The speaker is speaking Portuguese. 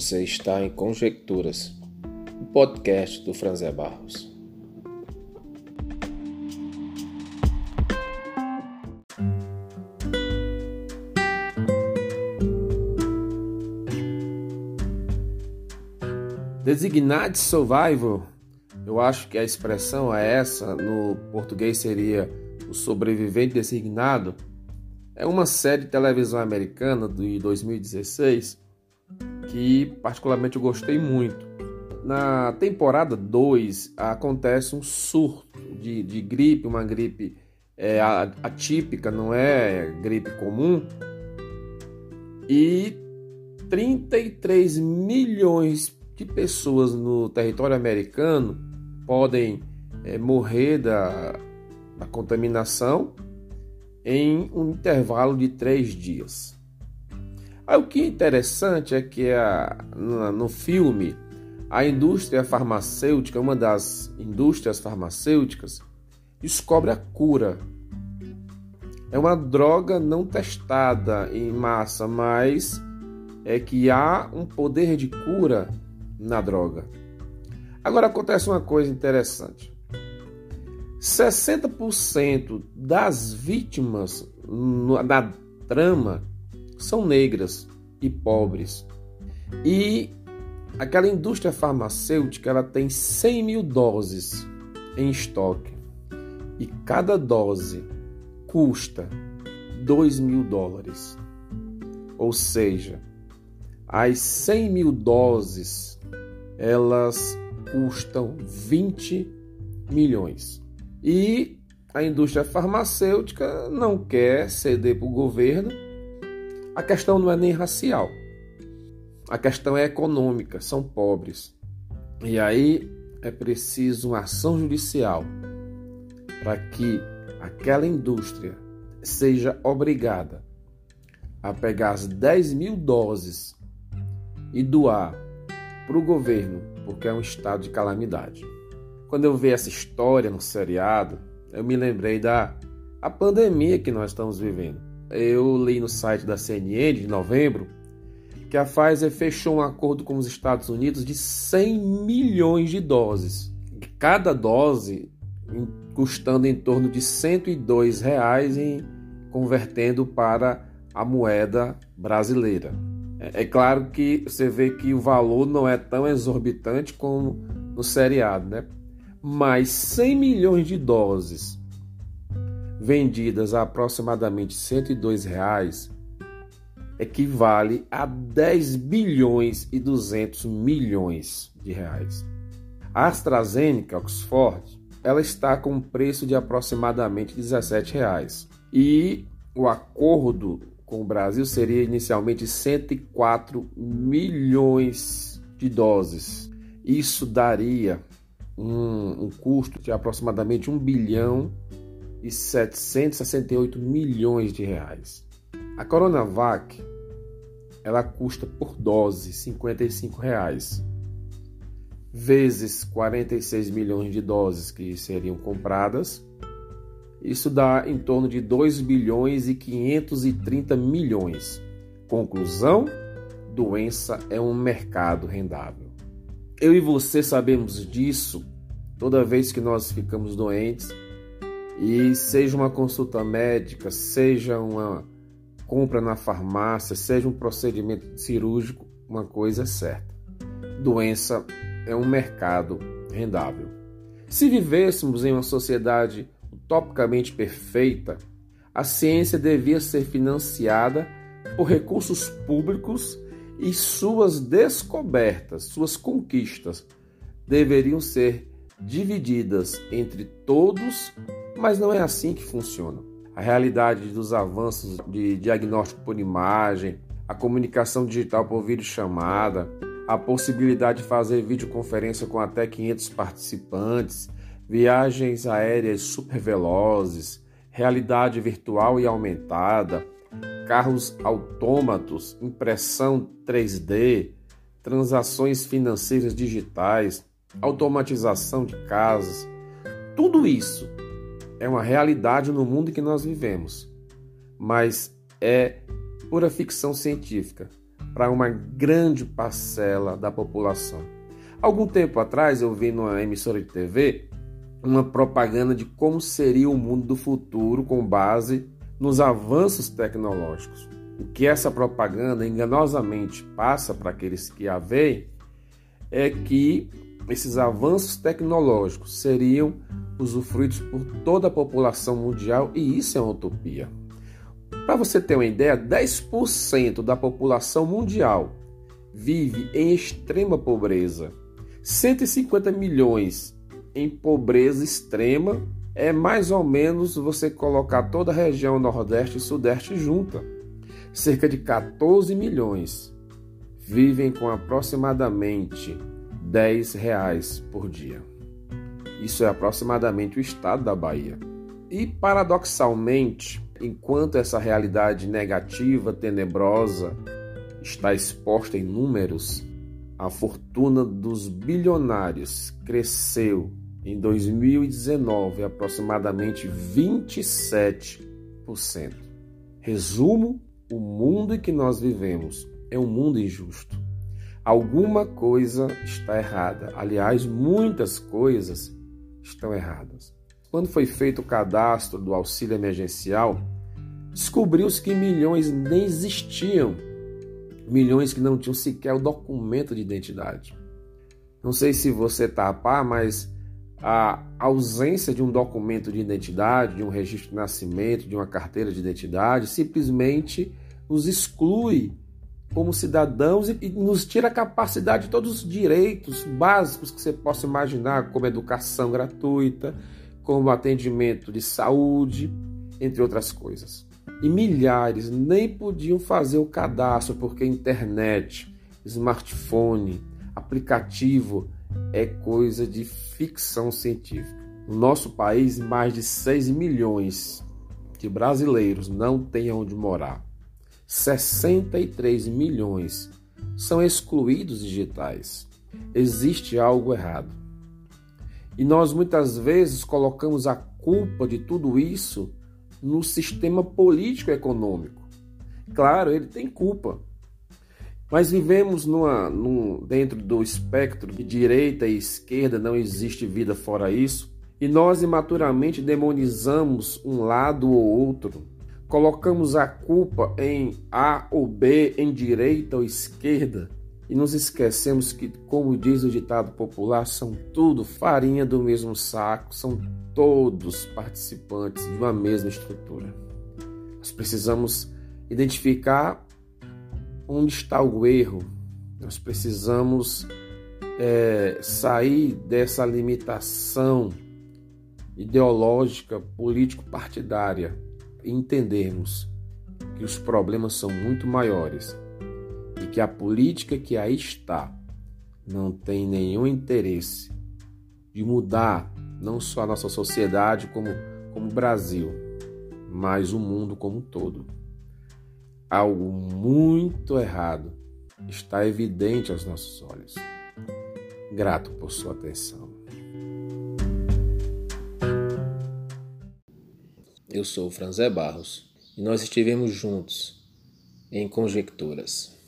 Você está em Conjecturas, o podcast do Franzé Barros. Designado survival, eu acho que a expressão é essa, no português seria o sobrevivente designado, é uma série de televisão americana de 2016 que particularmente eu gostei muito. Na temporada 2 acontece um surto de, de gripe, uma gripe é, atípica, não é gripe comum, e 33 milhões de pessoas no território americano podem é, morrer da, da contaminação em um intervalo de três dias. Aí, o que é interessante é que a, no filme a indústria farmacêutica, uma das indústrias farmacêuticas, descobre a cura. É uma droga não testada em massa, mas é que há um poder de cura na droga. Agora acontece uma coisa interessante. 60% das vítimas da trama são negras e pobres. E aquela indústria farmacêutica ela tem 100 mil doses em estoque e cada dose custa 2 mil dólares. Ou seja, as 100 mil doses elas custam 20 milhões. E a indústria farmacêutica não quer ceder para o governo a questão não é nem racial. A questão é econômica, são pobres. E aí é preciso uma ação judicial para que aquela indústria seja obrigada a pegar as 10 mil doses e doar para o governo, porque é um estado de calamidade. Quando eu vi essa história no seriado, eu me lembrei da a pandemia que nós estamos vivendo eu li no site da CNN de novembro que a Pfizer fechou um acordo com os Estados Unidos de 100 milhões de doses. Cada dose custando em torno de 102 reais em convertendo para a moeda brasileira. É, é claro que você vê que o valor não é tão exorbitante como no seriado, né? Mas 100 milhões de doses vendidas a aproximadamente 102 reais, equivale a 10 bilhões e 200 milhões de reais. A AstraZeneca Oxford ela está com um preço de aproximadamente 17 reais. e o acordo com o Brasil seria inicialmente 104 milhões de doses. Isso daria um, um custo de aproximadamente 1 bilhão e 768 milhões de reais. A Coronavac ela custa por dose 55 reais, vezes 46 milhões de doses que seriam compradas. Isso dá em torno de 2 bilhões e 530 milhões. Conclusão: doença é um mercado rendável. Eu e você sabemos disso toda vez que nós ficamos doentes e seja uma consulta médica, seja uma compra na farmácia, seja um procedimento cirúrgico, uma coisa é certa: doença é um mercado rendável. Se vivêssemos em uma sociedade utopicamente perfeita, a ciência devia ser financiada por recursos públicos e suas descobertas, suas conquistas, deveriam ser divididas entre todos mas não é assim que funciona. A realidade dos avanços de diagnóstico por imagem, a comunicação digital por videochamada, a possibilidade de fazer videoconferência com até 500 participantes, viagens aéreas supervelozes, realidade virtual e aumentada, carros autômatos, impressão 3D, transações financeiras digitais, automatização de casas, tudo isso é uma realidade no mundo que nós vivemos, mas é pura ficção científica. para uma grande parcela da população. Algum tempo atrás eu vi numa emissora de TV uma propaganda de como seria o mundo do futuro com base nos avanços tecnológicos. O que essa propaganda enganosamente passa para aqueles que a veem é que esses avanços tecnológicos seriam usufruídos por toda a população mundial e isso é uma utopia. Para você ter uma ideia, 10% da população mundial vive em extrema pobreza. 150 milhões em pobreza extrema é mais ou menos você colocar toda a região Nordeste e Sudeste junta. Cerca de 14 milhões vivem com aproximadamente 10 reais por dia. Isso é aproximadamente o estado da Bahia. E paradoxalmente, enquanto essa realidade negativa, tenebrosa, está exposta em números, a fortuna dos bilionários cresceu em 2019 aproximadamente 27%. Resumo: o mundo em que nós vivemos é um mundo injusto. Alguma coisa está errada. Aliás, muitas coisas estão erradas. Quando foi feito o cadastro do auxílio emergencial, descobriu-se que milhões nem existiam. Milhões que não tinham sequer o documento de identidade. Não sei se você está a par, mas a ausência de um documento de identidade, de um registro de nascimento, de uma carteira de identidade, simplesmente nos exclui como cidadãos e, nos tira a capacidade de todos os direitos básicos que você possa imaginar, como educação gratuita, como atendimento de saúde, entre outras coisas. E milhares nem podiam fazer o cadastro porque internet, smartphone, aplicativo é coisa de ficção científica. No nosso país, mais de 6 milhões de brasileiros não têm onde morar. 63 milhões são excluídos digitais. Existe algo errado. E nós muitas vezes colocamos a culpa de tudo isso no sistema político-econômico. Claro, ele tem culpa. Mas vivemos numa, num, dentro do espectro de direita e esquerda, não existe vida fora isso, e nós imaturamente demonizamos um lado ou outro colocamos a culpa em A ou B, em direita ou esquerda, e nos esquecemos que, como diz o ditado popular, são tudo farinha do mesmo saco, são todos participantes de uma mesma estrutura. Nós precisamos identificar onde está o erro, nós precisamos é, sair dessa limitação ideológica, político-partidária entendermos que os problemas são muito maiores e que a política que aí está não tem nenhum interesse de mudar não só a nossa sociedade como como o Brasil, mas o mundo como um todo. Algo muito errado está evidente aos nossos olhos. Grato por sua atenção. Eu sou Franzé Barros e nós estivemos juntos em Conjecturas.